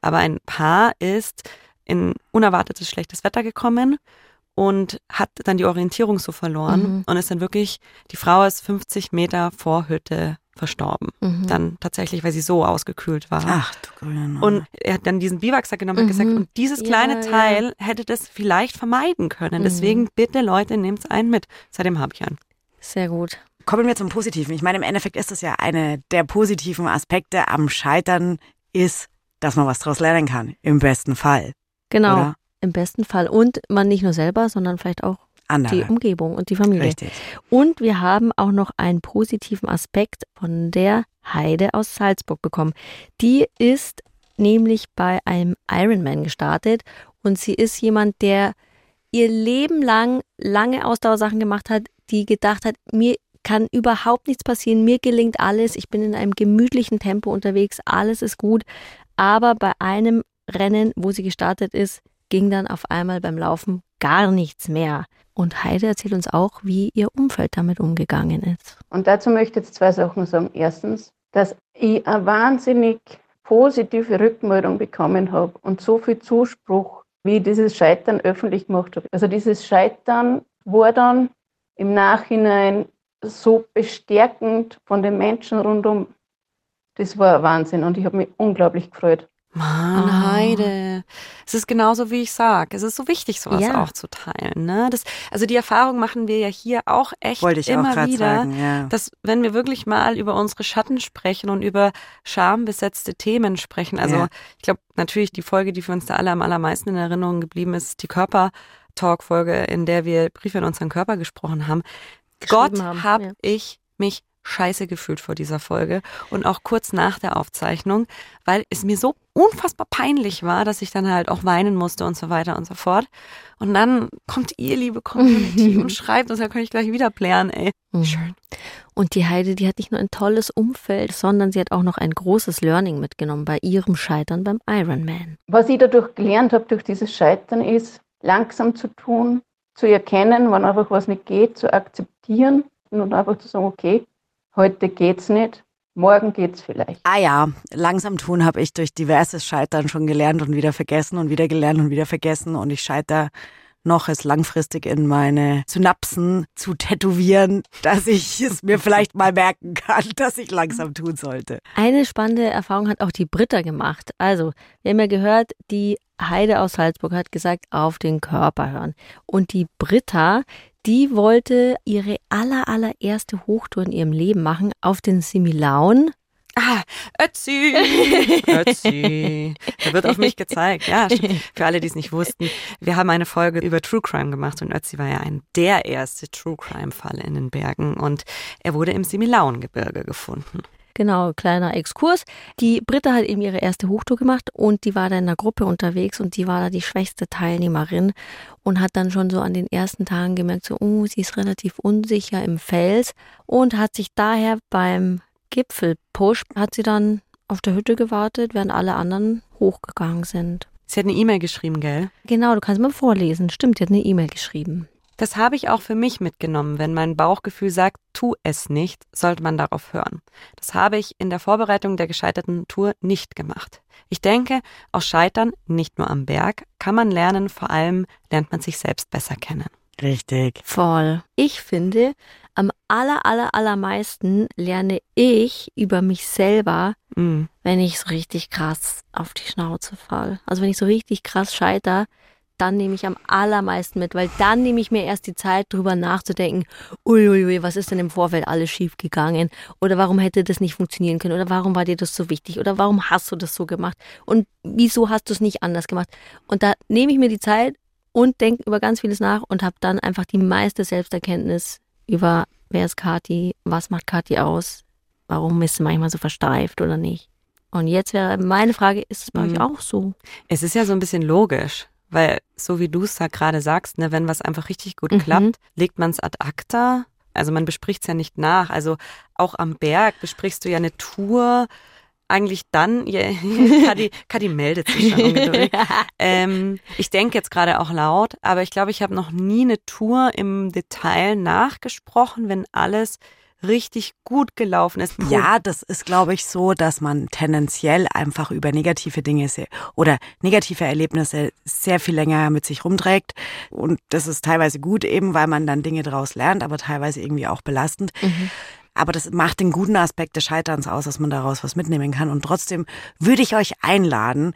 aber ein Paar ist in unerwartetes schlechtes Wetter gekommen und hat dann die Orientierung so verloren Mhm. und ist dann wirklich, die Frau ist 50 Meter vor Hütte verstorben. Mhm. Dann tatsächlich, weil sie so ausgekühlt war. Ach du grüne Und er hat dann diesen Biwaksack genommen und Mhm. gesagt, und dieses kleine Ja, ja. Teil hätte das vielleicht vermeiden können. Mhm. Deswegen bitte Leute, nehmt's einen mit. Seitdem habe ich einen. Sehr gut. Kommen wir zum Positiven. Ich meine, im Endeffekt ist es ja eine der positiven Aspekte am Scheitern ist, dass man was daraus lernen kann. Im besten Fall. Genau. Oder? Im besten Fall. Und man nicht nur selber, sondern vielleicht auch die Andere. Umgebung und die Familie. Richtig. Und wir haben auch noch einen positiven Aspekt von der Heide aus Salzburg bekommen. Die ist nämlich bei einem Ironman gestartet und sie ist jemand, der ihr Leben lang lange Ausdauersachen gemacht hat, die gedacht hat, mir kann überhaupt nichts passieren, mir gelingt alles, ich bin in einem gemütlichen Tempo unterwegs, alles ist gut. Aber bei einem Rennen, wo sie gestartet ist, ging dann auf einmal beim Laufen gar nichts mehr. Und Heide erzählt uns auch, wie ihr Umfeld damit umgegangen ist. Und dazu möchte ich jetzt zwei Sachen sagen. Erstens, dass ich eine wahnsinnig positive Rückmeldung bekommen habe und so viel Zuspruch, wie ich dieses Scheitern öffentlich gemacht habe. Also dieses Scheitern war dann im Nachhinein so bestärkend von den Menschen rundum. Das war Wahnsinn und ich habe mich unglaublich gefreut. Mann, Ah. Heide. Es ist genauso, wie ich sag. Es ist so wichtig, sowas Ja. auch zu teilen. Ne? Das, also die Erfahrung machen wir ja hier auch echt auch immer gerade wieder. sagen. Ja. dass wenn wir wirklich mal über unsere Schatten sprechen und über schambesetzte Themen sprechen, also Ja. ich glaube natürlich die Folge, die für uns da alle am allermeisten in Erinnerung geblieben ist, die Körper-Talk-Folge, in der wir Briefe in unseren Körper gesprochen haben. Gott haben, hab ich mich scheiße gefühlt vor dieser Folge und auch kurz nach der Aufzeichnung, weil es mir so unfassbar peinlich war, dass ich dann halt auch weinen musste und so weiter und so fort. Und dann kommt ihr, liebe Community, [LAUGHS] und schreibt uns, da kann ich gleich wieder plären, ey. Mhm. Schön. Und die Heide, die hat nicht nur ein tolles Umfeld, sondern sie hat auch noch ein großes Learning mitgenommen bei ihrem Scheitern beim Ironman. Was ich dadurch gelernt habe, durch dieses Scheitern, ist, langsam zu tun, zu erkennen, wann einfach was nicht geht, zu akzeptieren und einfach zu sagen, okay, heute geht's nicht, morgen geht's vielleicht. Ah ja, langsam tun habe ich durch diverses Scheitern schon gelernt und wieder vergessen und wieder gelernt und wieder vergessen. Und ich scheitere noch, es langfristig in meine Synapsen zu tätowieren, dass ich [LAUGHS] es mir vielleicht mal merken kann, dass ich langsam tun sollte. Eine spannende Erfahrung hat auch die Britta gemacht. Also, wir haben ja gehört, die Heide aus Salzburg hat gesagt, auf den Körper hören. Und die Britta, die wollte ihre aller, allererste Hochtour in ihrem Leben machen auf den Similaun. Ah, Ötzi! [LAUGHS] Ötzi. Da wird auf mich gezeigt. Ja, stimmt. Für alle, die es nicht wussten. Wir haben eine Folge über True Crime gemacht und Ötzi war ja ein der erste True Crime Fall in den Bergen und er wurde im Similauengebirge gefunden. Genau, kleiner Exkurs. Die Britta hat eben ihre erste Hochtour gemacht und die war da in einer Gruppe unterwegs und die war da die schwächste Teilnehmerin und hat dann schon so an den ersten Tagen gemerkt, so, oh, sie ist relativ unsicher im Fels und hat sich daher beim Gipfelpush, hat sie dann auf der Hütte gewartet, während alle anderen hochgegangen sind. Sie hat eine E-Mail geschrieben, gell? Genau, du kannst mal vorlesen. Stimmt, die hat eine E-Mail geschrieben. Das habe ich auch für mich mitgenommen. Wenn mein Bauchgefühl sagt, tu es nicht, sollte man darauf hören. Das habe ich in der Vorbereitung der gescheiterten Tour nicht gemacht. Ich denke, aus Scheitern, nicht nur am Berg, kann man lernen, vor allem lernt man sich selbst besser kennen. Richtig. Voll. Ich finde, am aller, aller, allermeisten lerne ich über mich selber, Mm. wenn ich so richtig krass auf die Schnauze fall. Also wenn ich so richtig krass scheiter, dann nehme ich am allermeisten mit, weil dann nehme ich mir erst die Zeit, drüber nachzudenken, uiuiui, was ist denn im Vorfeld alles schief gegangen? Oder warum hätte das nicht funktionieren können? Oder warum war dir das so wichtig? Oder warum hast du das so gemacht? Und wieso hast du es nicht anders gemacht? Und da nehme ich mir die Zeit und denke über ganz vieles nach und habe dann einfach die meiste Selbsterkenntnis über, wer ist Kathi, was macht Kathi aus, warum ist sie manchmal so versteift oder nicht. Und jetzt wäre meine Frage, ist es bei Mhm. euch auch so? Es ist ja so ein bisschen logisch, weil so wie du es da gerade sagst, ne, wenn was einfach richtig gut Mhm. klappt, legt man es ad acta. Also man bespricht es ja nicht nach. Also auch am Berg besprichst du ja eine Tour. Eigentlich dann, [LAUGHS] ja, Kadi, Kadi meldet sich schon ungeduldig. [LAUGHS] ähm, ich denke jetzt gerade auch laut, aber ich glaube, ich habe noch nie eine Tour im Detail nachgesprochen, wenn alles richtig gut gelaufen ist. Ja, das ist, glaube ich, so, dass man tendenziell einfach über negative Dinge oder negative Erlebnisse sehr viel länger mit sich rumträgt. Und das ist teilweise gut eben, weil man dann Dinge daraus lernt, aber teilweise irgendwie auch belastend. Mhm. Aber das macht den guten Aspekt des Scheiterns aus, dass man daraus was mitnehmen kann. Und trotzdem würde ich euch einladen,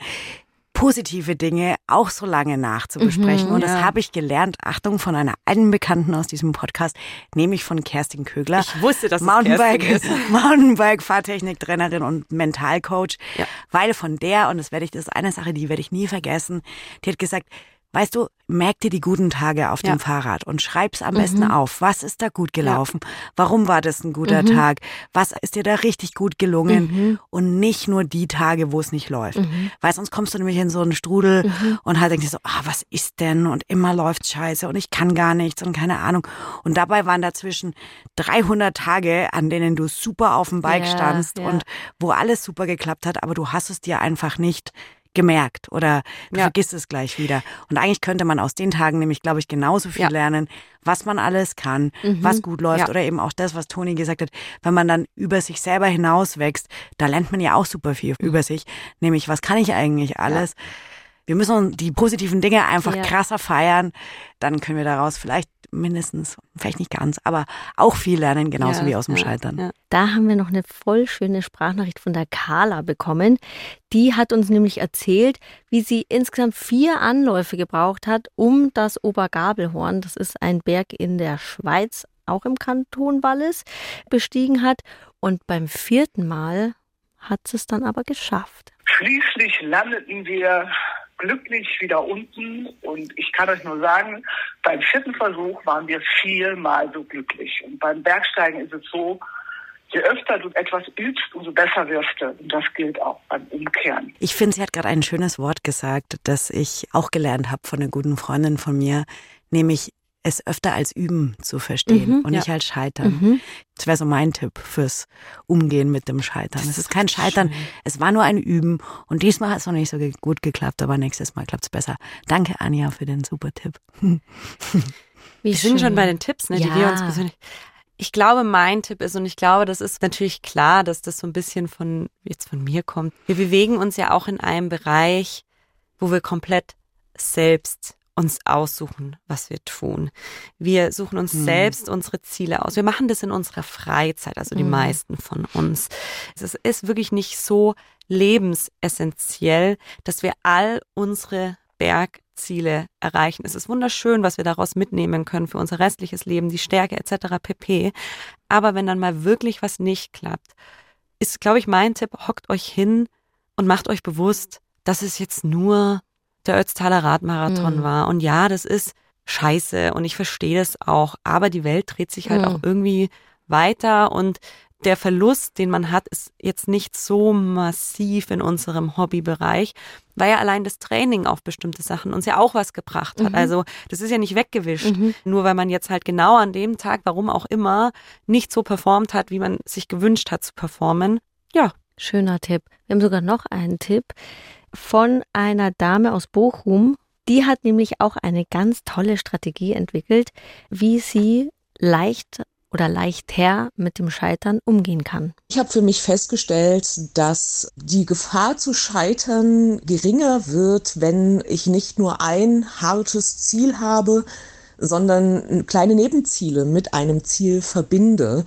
positive Dinge auch so lange nachzubesprechen. Mhm, und das ja. habe ich gelernt, Achtung, von einer alten Bekannten aus diesem Podcast, nämlich von Kerstin Kögler. Ich wusste, dass Mountainbike, es ist. [LAUGHS] Mountainbike, Fahrtechniktrainerin und Mentalcoach. Ja. Weil von der, und das werde ich, das ist eine Sache, die werde ich nie vergessen, die hat gesagt, Weißt du, merk dir die guten Tage auf ja. dem Fahrrad und schreib's am mhm. besten auf. Was ist da gut gelaufen? Ja. Warum war das ein guter mhm. Tag? Was ist dir da richtig gut gelungen? Mhm. Und nicht nur die Tage, wo es nicht läuft. Mhm. Weil sonst kommst du nämlich in so einen Strudel mhm. und halt denkst du so, ah, was ist denn? Und immer läuft scheiße und ich kann gar nichts und keine Ahnung. Und dabei waren dazwischen 300 Tage, an denen du super auf dem Bike ja, standst und wo alles super geklappt hat, aber du hast es dir einfach nicht gemerkt oder du ja. vergisst es gleich wieder. Und eigentlich könnte man aus den Tagen nämlich, glaube ich, genauso viel ja. lernen, was man alles kann, mhm. was gut läuft ja. oder eben auch das, was Toni gesagt hat, wenn man dann über sich selber hinaus wächst, da lernt man ja auch super viel mhm. über sich, nämlich was kann ich eigentlich alles. Wir müssen die positiven Dinge einfach krasser feiern, dann können wir daraus vielleicht mindestens, vielleicht nicht ganz, aber auch viel lernen, genauso ja, wie aus dem ja, Scheitern. Ja. Da haben wir noch eine voll schöne Sprachnachricht von der Carla bekommen. Die hat uns nämlich erzählt, wie sie insgesamt vier Anläufe gebraucht hat, um das Obergabelhorn, das ist ein Berg in der Schweiz, auch im Kanton Wallis, bestiegen hat. Und beim vierten Mal hat sie es dann aber geschafft. Schließlich landeten wir glücklich wieder unten. Und ich kann euch nur sagen, beim vierten Versuch waren wir viermal so glücklich. Und beim Bergsteigen ist es so, je öfter du etwas übst, umso besser wirst du. Und das gilt auch beim Umkehren. Ich finde, sie hat gerade ein schönes Wort gesagt, das ich auch gelernt habe von einer guten Freundin von mir, nämlich es öfter als üben zu verstehen mhm, und nicht als scheitern. Mhm. Das wäre so mein Tipp fürs Umgehen mit dem Scheitern. Es ist kein Scheitern, schön. es war nur ein Üben und diesmal hat es noch nicht so gut geklappt, aber nächstes Mal klappt es besser. Danke, Anja, für den super Tipp. [LAUGHS] wir sind schon bei den Tipps, ne, die ja. wir uns persönlich. Ich glaube, mein Tipp ist, und ich glaube, das ist natürlich klar, dass das so ein bisschen von, jetzt von mir kommt. Wir bewegen uns ja auch in einem Bereich, wo wir komplett selbst uns aussuchen, was wir tun. Wir suchen uns mhm. selbst unsere Ziele aus. Wir machen das in unserer Freizeit, also die mhm. meisten von uns. Es ist wirklich nicht so lebensessentiell, dass wir all unsere Bergziele erreichen. Es ist wunderschön, was wir daraus mitnehmen können für unser restliches Leben, die Stärke etc. pp. Aber wenn dann mal wirklich was nicht klappt, ist, glaube ich, mein Tipp, hockt euch hin und macht euch bewusst, dass es jetzt nur der Ötztaler Radmarathon mhm. war. Und ja, das ist scheiße und ich verstehe das auch. Aber die Welt dreht sich halt mhm. auch irgendwie weiter und der Verlust, den man hat, ist jetzt nicht so massiv in unserem Hobbybereich, weil ja allein das Training auf bestimmte Sachen uns ja auch was gebracht hat. Mhm. Also das ist ja nicht weggewischt, mhm. nur weil man jetzt halt genau an dem Tag, warum auch immer, nicht so performt hat, wie man sich gewünscht hat zu performen. Ja. Schöner Tipp. Wir haben sogar noch einen Tipp von einer Dame aus Bochum. Die hat nämlich auch eine ganz tolle Strategie entwickelt, wie sie leicht oder leichter mit dem Scheitern umgehen kann. Ich habe für mich festgestellt, dass die Gefahr zu scheitern geringer wird, wenn ich nicht nur ein hartes Ziel habe, sondern kleine Nebenziele mit einem Ziel verbinde.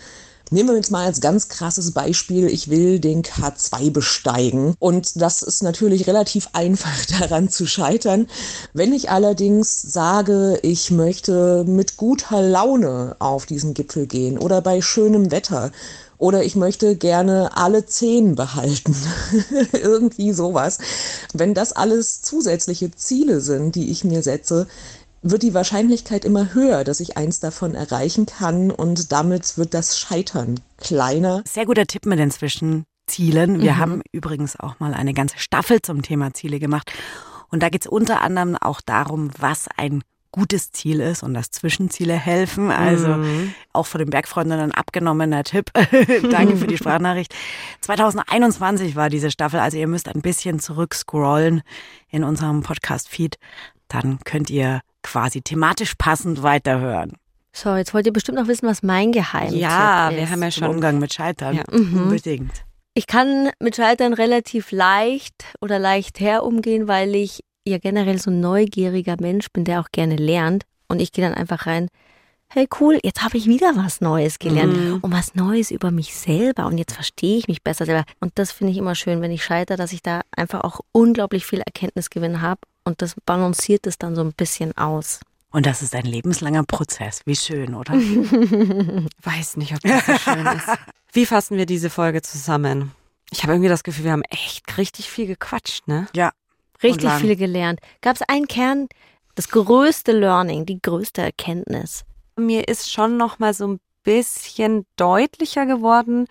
Nehmen wir jetzt mal als ganz krasses Beispiel, ich will den K2 besteigen. Und das ist natürlich relativ [LAUGHS] einfach daran zu scheitern. Wenn ich allerdings sage, ich möchte mit guter Laune auf diesen Gipfel gehen oder bei schönem Wetter, oder ich möchte gerne alle zehn behalten. [LAUGHS] Irgendwie sowas. Wenn das alles zusätzliche Ziele sind, die ich mir setze, wird die Wahrscheinlichkeit immer höher, dass ich eins davon erreichen kann und damit wird das Scheitern kleiner. Sehr guter Tipp mit den Zwischenzielen. Wir mhm. haben übrigens auch mal eine ganze Staffel zum Thema Ziele gemacht und da geht es unter anderem auch darum, was ein gutes Ziel ist und dass Zwischenziele helfen. Also mhm. auch von den Bergfreunden ein abgenommener Tipp. [LAUGHS] Danke für die Sprachnachricht. 2021 war diese Staffel, also ihr müsst ein bisschen zurückscrollen in unserem Podcast-Feed. Dann könnt ihr quasi thematisch passend weiterhören. So, jetzt wollt ihr bestimmt noch wissen, was mein Geheimtipp Ja, ist. wir haben ja schon. Umgang mit Scheitern. Ja. Mhm. Unbedingt. Ich kann mit Scheitern relativ leicht oder leicht her umgehen, weil ich ja generell so ein neugieriger Mensch bin, der auch gerne lernt. Und ich gehe dann einfach rein, hey cool, jetzt habe ich wieder was Neues gelernt Mhm. und was Neues über mich selber und jetzt verstehe ich mich besser selber. Und das finde ich immer schön, wenn ich scheitere, dass ich da einfach auch unglaublich viel Erkenntnisgewinn habe und das balanciert es dann so ein bisschen aus. Und das ist ein lebenslanger Prozess. Wie schön, oder? [LAUGHS] Weiß nicht, ob das so schön ist. [LAUGHS] Wie fassen wir diese Folge zusammen? Ich habe irgendwie das Gefühl, wir haben echt richtig viel gequatscht, ne? Ja. Richtig viel gelernt. Gab es einen Kern, das größte Learning, die größte Erkenntnis? Mir ist schon noch mal so ein bisschen deutlicher geworden,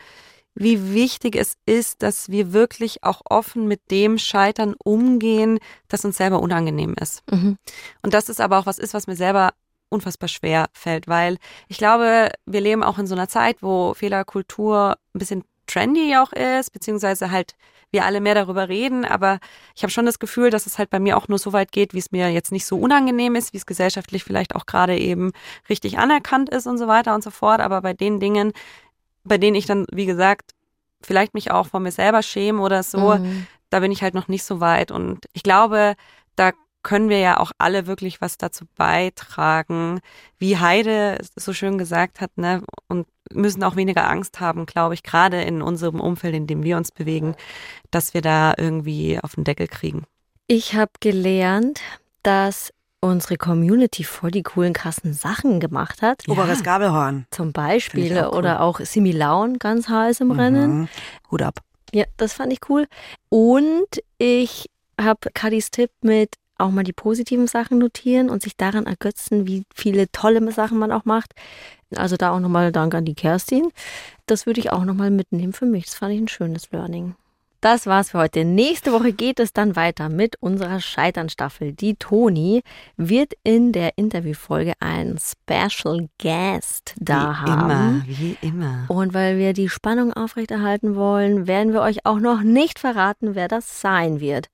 wie wichtig es ist, dass wir wirklich auch offen mit dem Scheitern umgehen, das uns selber unangenehm ist. Mhm. Und das ist aber auch was ist, was mir selber unfassbar schwer fällt, weil ich glaube, wir leben auch in so einer Zeit, wo Fehlerkultur ein bisschen trendy auch ist, beziehungsweise halt wir alle mehr darüber reden, aber ich habe schon das Gefühl, dass es halt bei mir auch nur so weit geht, wie es mir jetzt nicht so unangenehm ist, wie es gesellschaftlich vielleicht auch gerade eben richtig anerkannt ist und so weiter und so fort, aber bei den Dingen, bei denen ich dann, wie gesagt, vielleicht mich auch vor mir selber schäme oder so, Mhm. da bin ich halt noch nicht so weit. Und ich glaube, da können wir ja auch alle wirklich was dazu beitragen, wie Heide so schön gesagt hat, ne? Und müssen auch weniger Angst haben, glaube ich, gerade in unserem Umfeld, in dem wir uns bewegen, dass wir da irgendwie auf den Deckel kriegen. Ich habe gelernt, dass unsere Community voll die coolen, krassen Sachen gemacht hat. Oberes Gabelhorn. Zum Beispiel auch cool. oder auch Similaun ganz heiß im Rennen. Mhm. Hut ab. Ja, das fand ich cool. Und ich habe Kadis Tipp mit auch mal die positiven Sachen notieren und sich daran ergötzen, wie viele tolle Sachen man auch macht. Also da auch nochmal Dank an die Kerstin. Das würde ich auch nochmal mitnehmen für mich. Das fand ich ein schönes Learning. Das war's für heute. Nächste Woche geht es dann weiter mit unserer Scheiternstaffel. Die Toni wird in der Interviewfolge einen Special Guest da wie haben. immer, wie immer. Und weil wir die Spannung aufrechterhalten wollen, werden wir euch auch noch nicht verraten, wer das sein wird.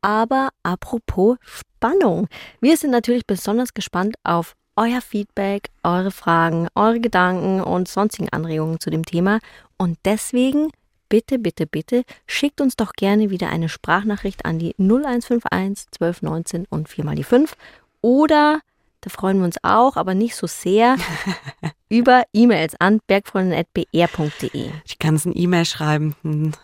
Aber apropos Spannung. Wir sind natürlich besonders gespannt auf euer Feedback, eure Fragen, eure Gedanken und sonstigen Anregungen zu dem Thema. Und deswegen bitte, bitte, bitte schickt uns doch gerne wieder eine Sprachnachricht an die 0151 1219 und 4 mal die 5 oder da freuen wir uns auch, aber nicht so sehr, [LAUGHS] über E-Mails an bergfreundin.br.de. Die ganzen E-Mail schreiben,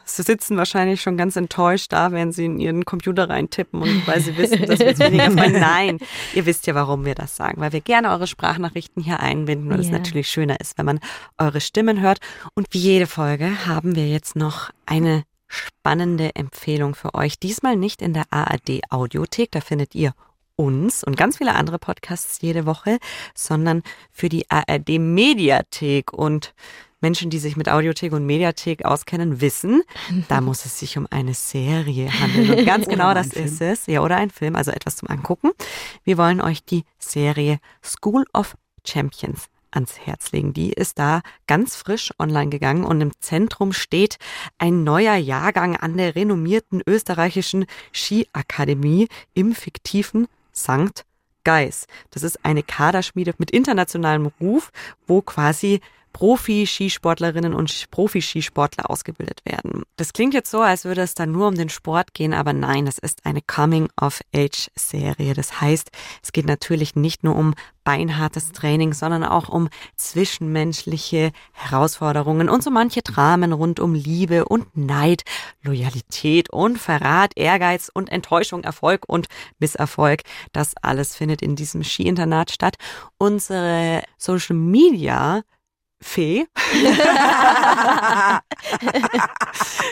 sie sitzen wahrscheinlich schon ganz enttäuscht da, wenn sie in ihren Computer reintippen und weil sie wissen, dass wir es weniger freuen. [LAUGHS] Nein, ihr wisst ja, warum wir das sagen, weil wir gerne eure Sprachnachrichten hier einbinden und es Ja. natürlich schöner ist, wenn man eure Stimmen hört. Und wie jede Folge haben wir jetzt noch eine spannende Empfehlung für euch. Diesmal nicht in der ARD Audiothek, da findet ihr uns und ganz viele andere Podcasts jede Woche, sondern für die ARD Mediathek und Menschen, die sich mit Audiothek und Mediathek auskennen, wissen, da [LAUGHS] muss es sich um eine Serie handeln. Und ganz [LAUGHS] genau das ist es. Ja, oder ein Film, also etwas zum Angucken. Wir wollen euch die Serie School of Champions ans Herz legen. Die ist da ganz frisch online gegangen und im Zentrum steht ein neuer Jahrgang an der renommierten österreichischen Skiakademie im fiktiven St. Geis. Das ist eine Kaderschmiede mit internationalem Ruf, wo quasi Profi-Skisportlerinnen und Profi-Skisportler ausgebildet werden. Das klingt jetzt so, als würde es da nur um den Sport gehen, aber nein, es ist eine Coming-of-Age-Serie. Das heißt, es geht natürlich nicht nur um beinhartes Training, sondern auch um zwischenmenschliche Herausforderungen und so manche Dramen rund um Liebe und Neid, Loyalität und Verrat, Ehrgeiz und Enttäuschung, Erfolg und Misserfolg. Das alles findet in diesem Skiinternat statt. Unsere Social Media Fee. [LAUGHS]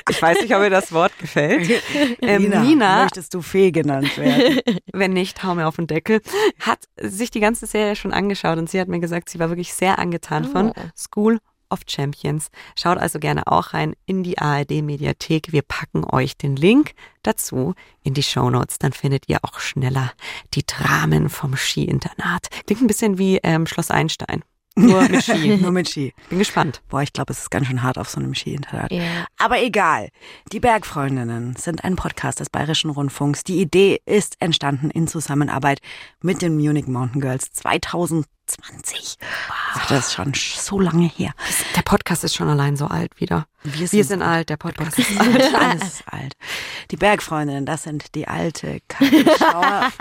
ich weiß nicht, ob mir das Wort gefällt. Ähm, Nina, Nina, möchtest du Fee genannt werden? [LAUGHS] wenn nicht, hau mir auf den Deckel, hat sich die ganze Serie schon angeschaut und sie hat mir gesagt, sie war wirklich sehr angetan von Oh. School of Champions. Schaut also gerne auch rein in die ARD Mediathek. Wir packen euch den Link dazu in die Show Notes. Dann findet ihr auch schneller die Dramen vom Skiinternat. Klingt ein bisschen wie ähm, Schloss Einstein. Nur mit [LAUGHS] Ski. Nur mit Ski. Bin gespannt. Boah, ich glaube, es ist ganz schön hart auf so einem Ski-Internat. Ja. Aber egal. Die Bergfreundinnen sind ein Podcast des Bayerischen Rundfunks. Die Idee ist entstanden in Zusammenarbeit mit den Munich Mountain Girls 2020. Wow. Das ist schon so lange her. Der Podcast ist schon allein so alt wieder. Wir Wir sind alt, der Podcast ist alt. Alles ist alt. Die Bergfreundinnen, das sind die alte Kathi Schauer,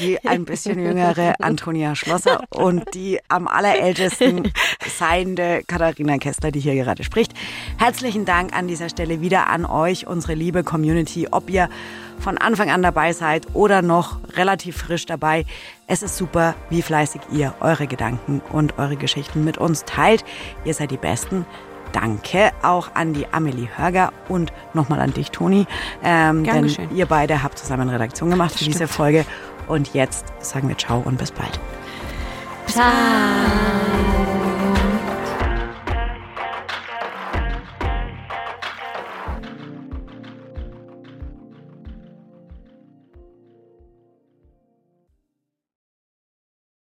die ein bisschen jüngere Antonia Schlosser und die am allerältesten seiende Katharina Kessler, die hier gerade spricht. Herzlichen Dank an dieser Stelle wieder an euch, unsere liebe Community, ob ihr von Anfang an dabei seid oder noch relativ frisch dabei. Es ist super, wie fleißig ihr eure Gedanken und eure Geschichten mit uns teilt. Ihr seid die Besten. Danke auch an die Amelie Hörger und nochmal an dich, Toni. Ähm, denn geschehen. ihr beide habt zusammen Redaktion gemacht für diese. Folge. Und jetzt sagen wir Ciao und bis bald. Ciao.